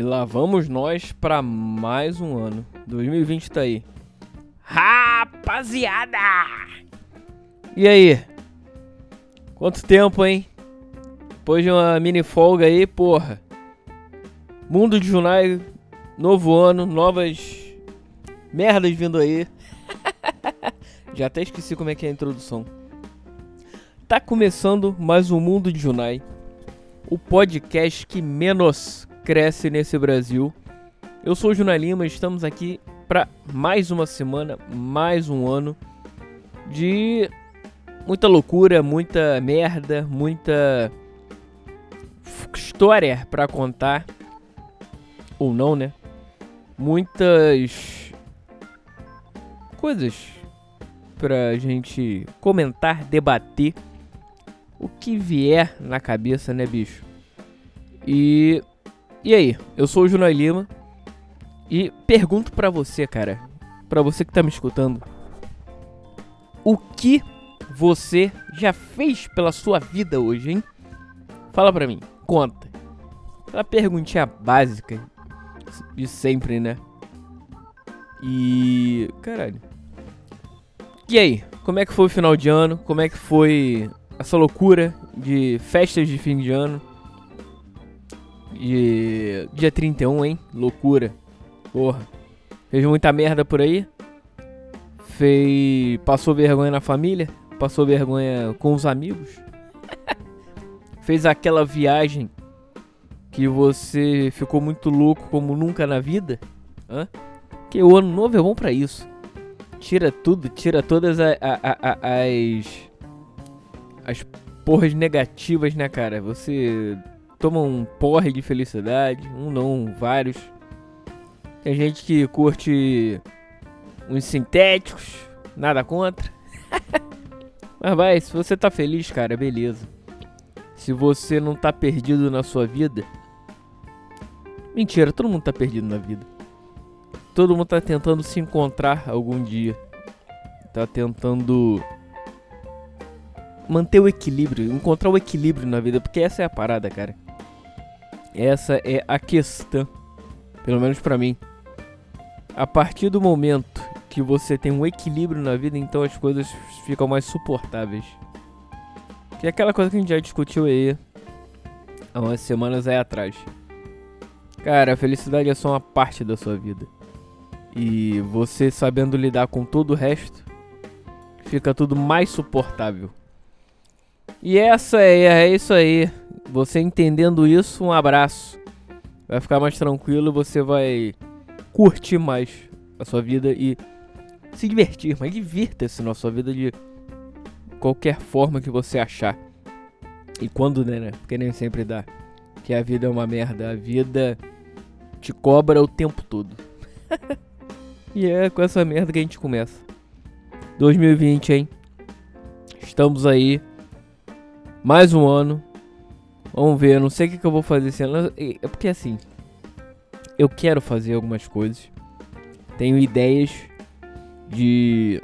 E lá vamos nós para mais um ano. 2020 tá aí. Rapaziada! E aí? Quanto tempo, hein? Depois de uma mini folga aí, porra. Mundo de Junai, novo ano, novas merdas vindo aí. Já até esqueci como é que é a introdução. Tá começando mais um Mundo de Junai, o podcast que menos cresce nesse Brasil. Eu sou o Junai Lima, estamos aqui para mais uma semana, mais um ano de muita loucura, muita merda, muita história para contar ou não, né? Muitas coisas pra gente comentar, debater o que vier na cabeça, né, bicho? E e aí, eu sou o Junai Lima e pergunto para você, cara, para você que tá me escutando, o que você já fez pela sua vida hoje, hein? Fala pra mim, conta. Aquela perguntinha básica de sempre, né? E. Caralho. E aí, como é que foi o final de ano? Como é que foi essa loucura de festas de fim de ano? E dia 31, hein? Loucura. Porra. Fez muita merda por aí? Fez. Passou vergonha na família? Passou vergonha com os amigos? Fez aquela viagem que você ficou muito louco como nunca na vida? Hã? Que o ano novo é bom pra isso. Tira tudo, tira todas a, a, a, as. as porras negativas, né, cara? Você toma um porre de felicidade, um não, vários. Tem gente que curte uns sintéticos, nada contra. Mas vai, se você tá feliz, cara, beleza. Se você não tá perdido na sua vida. Mentira, todo mundo tá perdido na vida. Todo mundo tá tentando se encontrar algum dia. Tá tentando manter o equilíbrio, encontrar o equilíbrio na vida, porque essa é a parada, cara. Essa é a questão, pelo menos para mim. A partir do momento que você tem um equilíbrio na vida, então as coisas ficam mais suportáveis. Que é aquela coisa que a gente já discutiu aí há umas semanas aí atrás. Cara, a felicidade é só uma parte da sua vida. E você sabendo lidar com todo o resto, fica tudo mais suportável. E essa é, é isso aí. Você entendendo isso, um abraço. Vai ficar mais tranquilo, você vai curtir mais a sua vida e se divertir, mas divirta-se na sua vida de qualquer forma que você achar. E quando, né, né? Porque nem sempre dá. Que a vida é uma merda. A vida te cobra o tempo todo. e é com essa merda que a gente começa. 2020, hein? Estamos aí. Mais um ano. Vamos ver, eu não sei o que, eu vou fazer esse ano. É porque assim, eu quero fazer algumas coisas. Tenho ideias de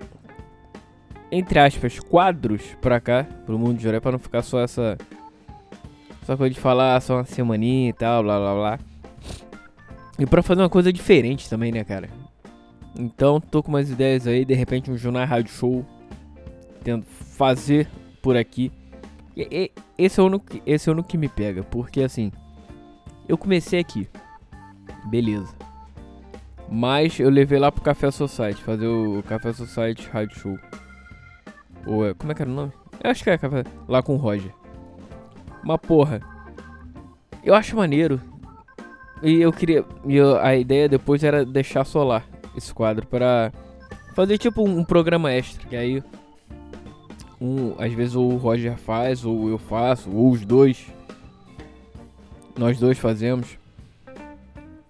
entre aspas quadros pra cá, pro mundo de Joré, pra não ficar só essa só coisa de falar só uma semaninha e tal, blá blá blá. E pra fazer uma coisa diferente também, né, cara? Então, tô com umas ideias aí, de repente um jornal rádio show tendo fazer por aqui. E, e, esse é o único, esse é o único que me pega, porque assim, eu comecei aqui. Beleza. Mas eu levei lá pro Café Society, fazer o Café Society Rádio Show. Ou é, como é que era o nome? Eu acho que é Café, lá com o Roger. Uma porra. Eu acho maneiro. E eu queria. E eu, a ideia depois era deixar solar esse quadro para fazer tipo um, um programa extra. Que aí. Um, às vezes ou o Roger faz, ou eu faço, ou os dois. Nós dois fazemos.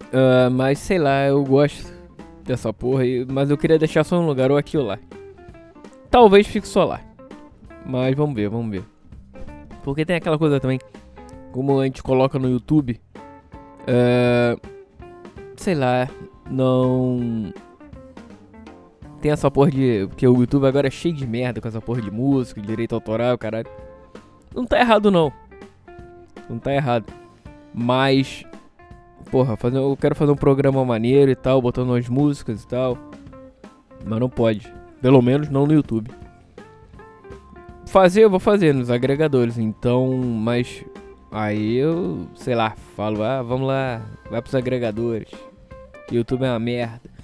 Uh, mas sei lá, eu gosto dessa porra. mas eu queria deixar só um lugar, ou aqui ou lá. Talvez fique só lá. Mas vamos ver, vamos ver. Porque tem aquela coisa também. Como a gente coloca no YouTube. Uh, sei lá. Não. Tem essa porra de. Porque o YouTube agora é cheio de merda com essa porra de música, de direito autoral, caralho. Não tá errado, não. Não tá errado. Mas porra, fazer, eu quero fazer um programa maneiro e tal, botando umas músicas e tal. Mas não pode. Pelo menos não no YouTube. Fazer, eu vou fazer nos agregadores, então, mas aí eu, sei lá, falo, ah, vamos lá, vai pros agregadores. YouTube é uma merda.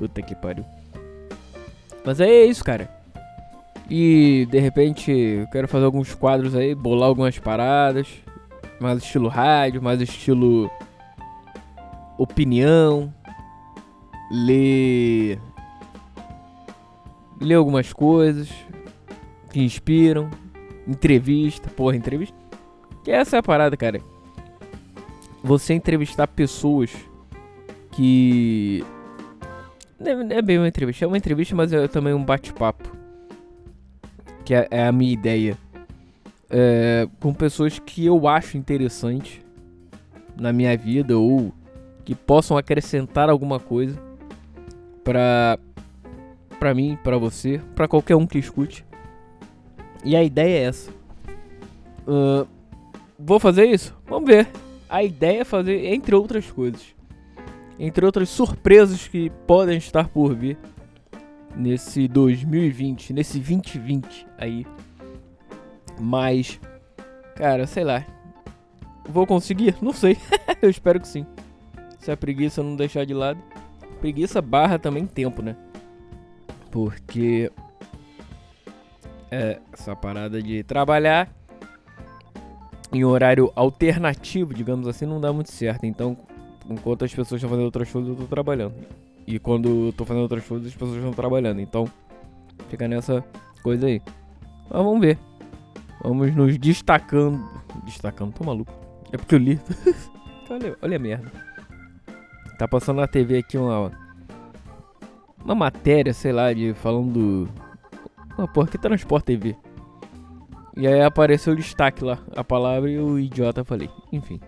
Puta que pariu. Mas aí é isso, cara. E de repente eu quero fazer alguns quadros aí, bolar algumas paradas. Mais estilo rádio, mais estilo opinião. Ler. Ler algumas coisas que inspiram. Entrevista, porra, entrevista. Que essa é a parada, cara. Você entrevistar pessoas que é bem uma entrevista, é uma entrevista, mas é também um bate-papo. Que é, é, a minha ideia. É, com pessoas que eu acho interessante na minha vida ou que possam acrescentar alguma coisa pra, pra mim, pra você, pra qualquer um que escute. E a ideia é essa. Uh, vou fazer isso? Vamos ver. A ideia é fazer, entre outras coisas entre outras surpresas que podem estar por vir nesse 2020, nesse 2020 aí. Mas, cara, sei lá. Vou conseguir? Não sei. Eu espero que sim. Se a preguiça não deixar de lado. Preguiça barra também tempo, né? Porque é, essa parada de trabalhar em horário alternativo, digamos assim, não dá muito certo. Então, enquanto as pessoas estão fazendo outras coisas, eu tô trabalhando. E quando eu tô fazendo outras coisas, as pessoas estão trabalhando. Então, fica nessa coisa aí. Mas vamos ver. Vamos nos destacando. Destacando, tô maluco. É porque eu li. olha, olha a merda. Tá passando na TV aqui uma. Uma matéria, sei lá, de falando. Uma porra, que transporte TV. E aí apareceu o destaque lá, a palavra e o idiota falei. Enfim.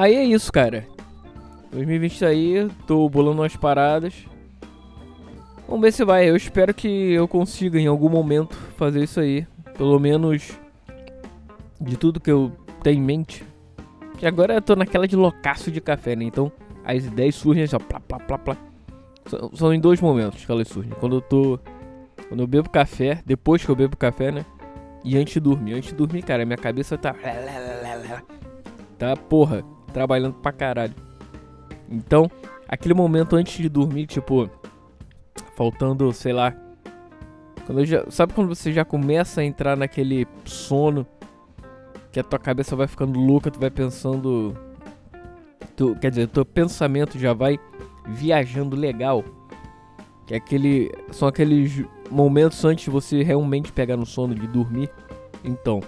Aí é isso, cara. 2020 tá aí, tô bolando umas paradas. Vamos ver se vai. Eu espero que eu consiga em algum momento fazer isso aí. Pelo menos de tudo que eu tenho em mente. Que agora eu tô naquela de loucaço de café, né? Então as ideias surgem só plá, plá, plá, plá. São, são em dois momentos que elas surgem. Quando eu tô. Quando eu bebo café, depois que eu bebo café, né? E antes de dormir. Antes de dormir, cara, minha cabeça tá. Tá, porra trabalhando pra caralho. Então, aquele momento antes de dormir, tipo, faltando, sei lá. Quando já, sabe quando você já começa a entrar naquele sono que a tua cabeça vai ficando louca, tu vai pensando. Tu, quer dizer, teu pensamento já vai viajando legal. Que é aquele. São aqueles momentos antes de você realmente pegar no sono de dormir. Então,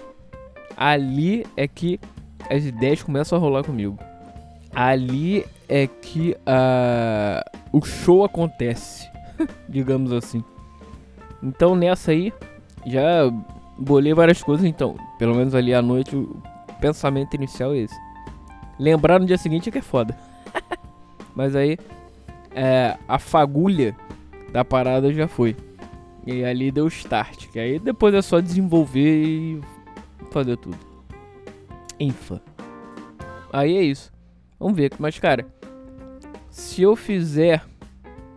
ali é que as ideias começam a rolar comigo. Ali é que uh, o show acontece, digamos assim. Então nessa aí, já bolei várias coisas, então, pelo menos ali à noite, o pensamento inicial é esse. Lembrar no dia seguinte é que é foda. Mas aí, é, a fagulha da parada já foi. E ali deu start, que aí depois é só desenvolver e fazer tudo. Infa. Aí é isso. Vamos ver. Mas, cara, se eu fizer.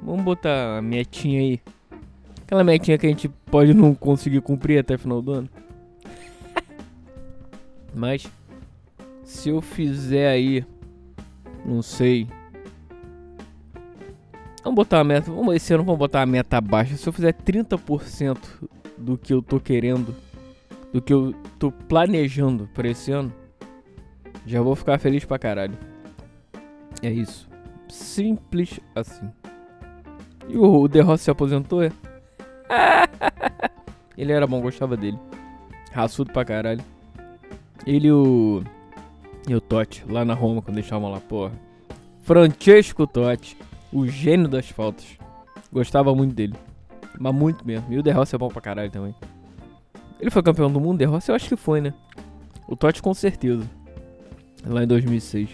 Vamos botar a metinha aí. Aquela metinha que a gente pode não conseguir cumprir até final do ano. Mas, se eu fizer aí. Não sei. Vamos botar a meta. Vamos, esse ano vamos botar a meta baixa. Se eu fizer 30% do que eu tô querendo, do que eu tô planejando para esse ano, já vou ficar feliz pra caralho. É isso. Simples assim. E o The Rossi se aposentou, é? Ele era bom, gostava dele. Raçudo pra caralho. Ele e o. E o Totti, lá na Roma, quando deixavam lá, porra. Francesco Totti, o gênio das faltas. Gostava muito dele. Mas muito mesmo. E o Rossi é bom pra caralho também. Ele foi campeão do mundo, Rossi eu acho que foi, né? O Totti com certeza lá em 2006.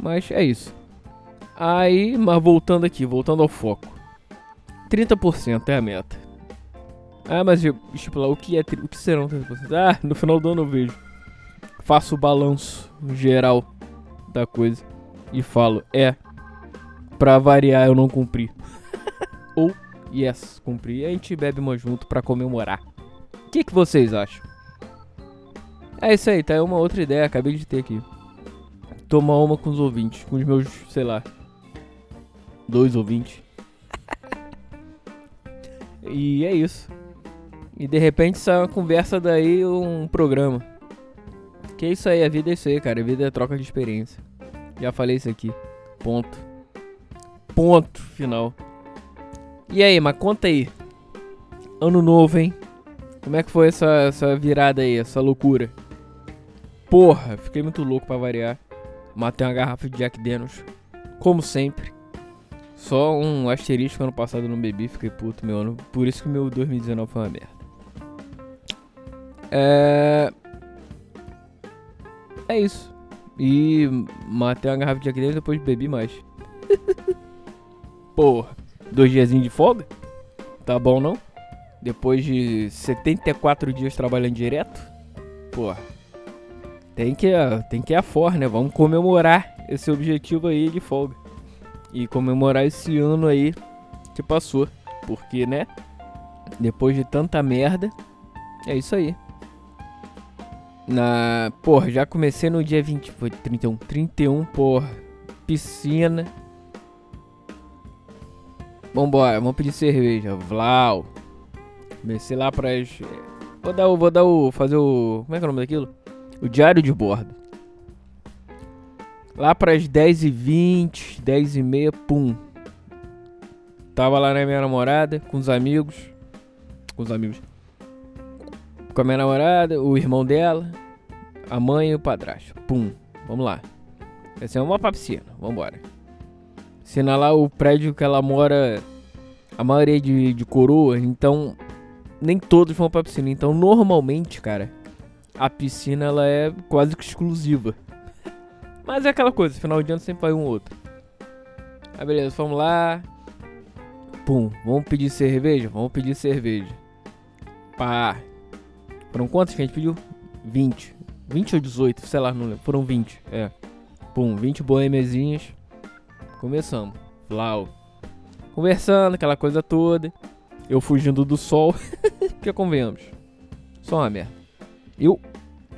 Mas é isso. Aí, mas voltando aqui, voltando ao foco. 30% é a meta. Ah, mas tipo lá, o que é o que serão 30%? Ah, no final do ano eu vejo. faço o balanço geral da coisa e falo: é, pra variar eu não cumpri. Ou, yes, cumpri. E a gente bebe uma junto pra comemorar. O que, que vocês acham? É isso aí, tá? É uma outra ideia, acabei de ter aqui. Tomar uma com os ouvintes, com os meus, sei lá, dois ouvintes. e é isso. E de repente sai uma conversa daí, um programa. Que é isso aí, a vida é isso aí, cara. A vida é troca de experiência. Já falei isso aqui. Ponto. Ponto final. E aí, mas conta aí. Ano novo, hein? Como é que foi essa, essa virada aí, essa loucura? Porra, fiquei muito louco pra variar. Matei uma garrafa de Jack Daniels. Como sempre. Só um asterisco ano passado não bebi, fiquei puto meu ano. Por isso que meu 2019 foi uma merda. É. É isso. E matei uma garrafa de Jack Daniels depois bebi mais. Porra, dois diazinhos de folga? Tá bom não? Depois de 74 dias trabalhando direto? Porra. Tem que, tem que ir a for, né? Vamos comemorar esse objetivo aí de folga. E comemorar esse ano aí que passou. Porque, né? Depois de tanta merda, é isso aí. Na. Porra, já comecei no dia 20. Foi 31. 31, porra. Piscina. Vambora, vamos pedir cerveja. Vlau. Comecei lá para Vou dar o. Vou dar o. Fazer o. Como é que é o nome daquilo? O diário de bordo. Lá para as 10h20, 10h30, pum. Tava lá na minha namorada, com os amigos. Com os amigos. Com a minha namorada, o irmão dela, a mãe e o padrasto. Pum. Vamos lá. Essa é uma pra piscina. Vambora. lá o prédio que ela mora. A maioria de, de coroa, então. Nem todos vão pra piscina. Então, normalmente, cara, a piscina ela é quase que exclusiva. Mas é aquela coisa, final de ano sempre vai um outro. Aí beleza, vamos lá. Pum, vamos pedir cerveja? Vamos pedir cerveja. Pá. Foram quantos que a gente pediu? 20. 20 ou 18, sei lá, não lembro. Foram 20, é. Pum, 20 boemezinhas. Começamos. Flau. Conversando, aquela coisa toda. Eu fugindo do sol. que convenhamos. Só uma merda. Eu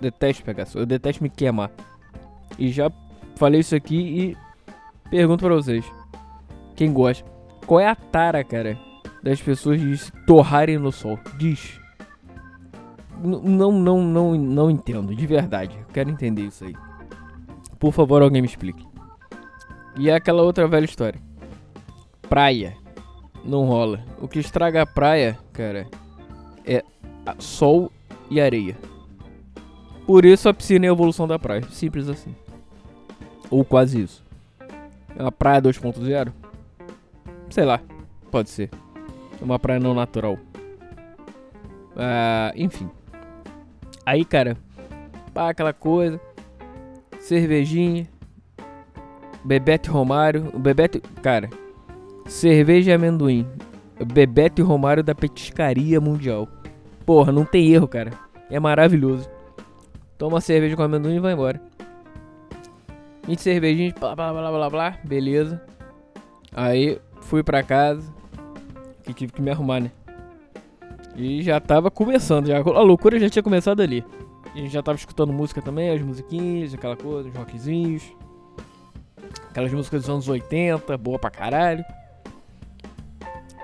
detesto pegar sol. Eu detesto me queimar. E já falei isso aqui e pergunto pra vocês. Quem gosta? Qual é a tara, cara, das pessoas de se torrarem no sol? Diz. Não, não, não, não entendo, de verdade. Quero entender isso aí. Por favor, alguém me explique. E é aquela outra velha história. Praia. Não rola. O que estraga a praia, cara, é sol e areia. Por isso a piscina é a evolução da praia. Simples assim. Ou quase isso. É uma praia 2.0? Sei lá. Pode ser. Uma praia não natural. Ah, enfim. Aí, cara, pá, aquela coisa. Cervejinha. Bebete Romário. O Bebete. Cara, cerveja e amendoim. Bebete Romário da petiscaria mundial. Porra, não tem erro, cara. É maravilhoso. Toma cerveja com amendoim e vai embora. 20 cervejinhas, blá blá blá blá blá, beleza. Aí fui pra casa. Que tive que me arrumar, né? E já tava começando, já, a loucura já tinha começado ali. A gente já tava escutando música também, as musiquinhas, aquela coisa, os rockzinhos. Aquelas músicas dos anos 80, boa pra caralho.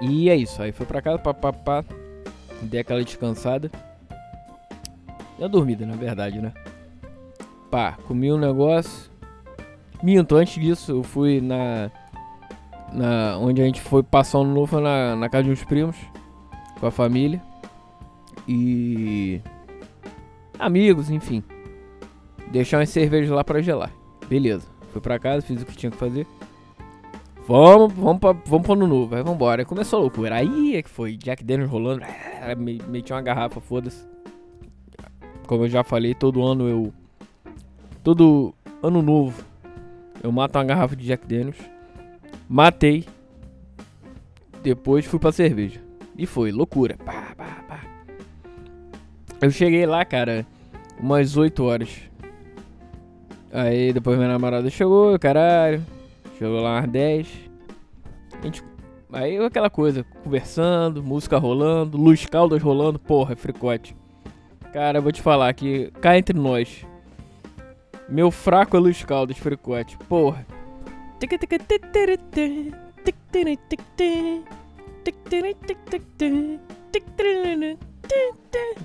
E é isso, aí fui pra casa, papapá. Dei aquela descansada. Deu dormida, na verdade, né? Pá, comi um negócio. Minto, antes disso eu fui na. na onde a gente foi passar um novo na, na casa de uns primos com a família e amigos, enfim. Deixar umas cervejas lá para gelar. Beleza. Fui para casa, fiz o que tinha que fazer. Vamos, vamos, pra, vamos pro ano novo. Aí vambora. Aí começou a loucura. Aí é que foi. Jack Daniels rolando. Meti uma garrafa, foda-se. Como eu já falei, todo ano eu. Todo ano novo. Eu mato uma garrafa de Jack Daniels. Matei. Depois fui pra cerveja. E foi, loucura. Pá, pá, pá. Eu cheguei lá, cara, umas 8 horas. Aí depois minha namorada chegou, caralho. Chegou lá às 10. A gente. Aí aquela coisa, conversando, música rolando, Luz Caldas rolando, porra, é fricote. Cara, eu vou te falar que cá entre nós. Meu fraco é Luz Caldas, fricote. Porra.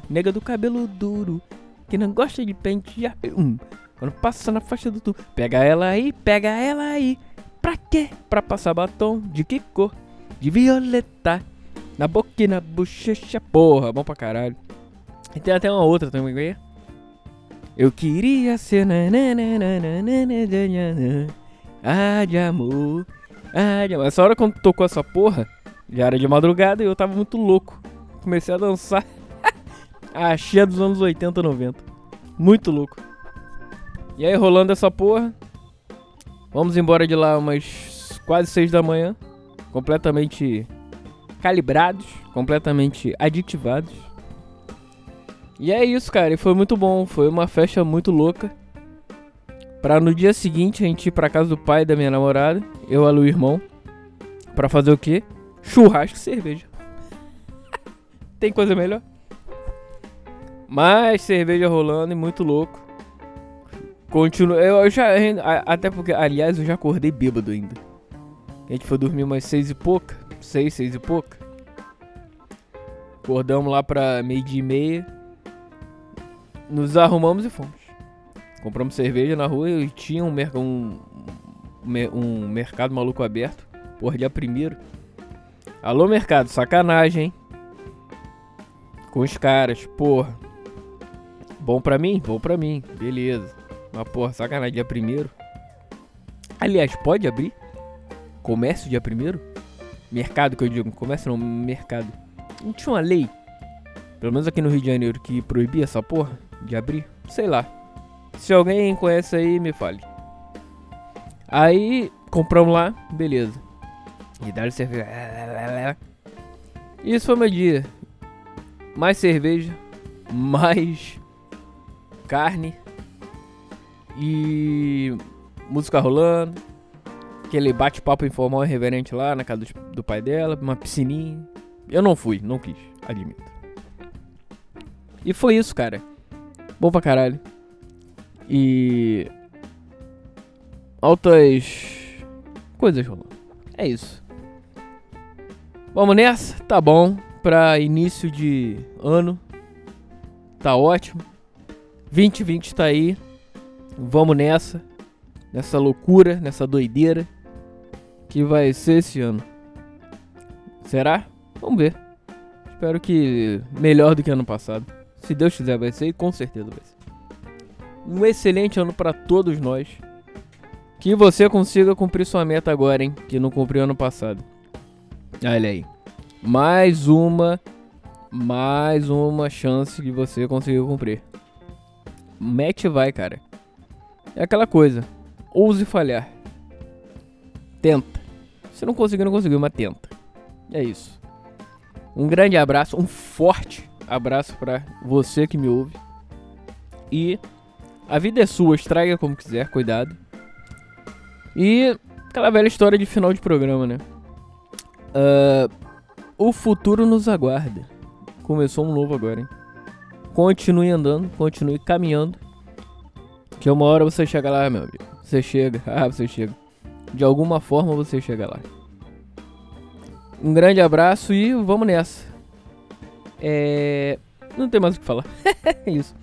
Nega do cabelo duro, que não gosta de pentear. Hum, quando passa na faixa do tu, pega ela aí, pega ela aí. Pra quê? Pra passar batom de que cor? De violeta. Na boca e na bochecha, porra, bom pra caralho. E tem até uma outra também, Eu queria ser ah, de amor. Ah, de amor. Essa hora quando tocou essa porra, já era de madrugada e eu tava muito louco. Comecei a dançar. a cheia dos anos 80, 90. Muito louco. E aí, rolando essa porra. Vamos embora de lá umas quase 6 da manhã. Completamente calibrados, completamente aditivados. E é isso, cara. E foi muito bom. Foi uma festa muito louca. Pra no dia seguinte a gente ir pra casa do pai da minha namorada, eu, e o irmão. Pra fazer o quê? Churrasco e cerveja. Tem coisa melhor? Mais cerveja rolando e muito louco. Continua. Eu já. Até porque, aliás, eu já acordei bêbado ainda. A gente foi dormir umas seis e pouca. Seis, seis e pouca. Acordamos lá pra meio-dia e meia. Nos arrumamos e fomos. Compramos cerveja na rua e tinha um, mer um, um mercado maluco aberto. Porra, dia primeiro. Alô, mercado, sacanagem, hein? Com os caras, porra. Bom pra mim? Bom pra mim, beleza. Mas, porra, sacanagem, dia primeiro. Aliás, pode abrir? Comércio dia primeiro? Mercado que eu digo, comércio não, mercado. Não tinha uma lei, pelo menos aqui no Rio de Janeiro, que proibia essa porra de abrir? Sei lá. Se alguém conhece aí, me fale. Aí, compramos lá, beleza. E dá cerveja. Isso foi meu dia. Mais cerveja, mais carne, e música rolando. Aquele bate-papo informal e reverente lá na casa do, do pai dela, uma piscininha. Eu não fui, não quis, admito. E foi isso, cara. Bom pra caralho. E. Altas coisas rolando. É isso. Vamos nessa? Tá bom. Pra início de ano. Tá ótimo. 2020 tá aí. Vamos nessa. Nessa loucura, nessa doideira. Que vai ser esse ano. Será? Vamos ver. Espero que melhor do que ano passado. Se Deus quiser, vai ser e com certeza vai ser. Um excelente ano para todos nós. Que você consiga cumprir sua meta agora, hein? Que não cumpriu ano passado. Olha aí. Mais uma. Mais uma chance de você conseguir cumprir. Mete vai, cara. É aquela coisa. Ouse falhar. Tenta. Se não conseguir, não conseguiu, mas tenta. É isso. Um grande abraço, um forte abraço para você que me ouve. E a vida é sua, estraga como quiser, cuidado. E aquela velha história de final de programa, né? Uh, o futuro nos aguarda. Começou um novo agora, hein? Continue andando, continue caminhando. Que uma hora você chega lá, meu amigo. Você chega, ah, você chega. De alguma forma você chega lá. Um grande abraço e vamos nessa. É. Não tem mais o que falar. é isso.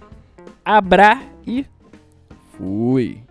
Abra e fui.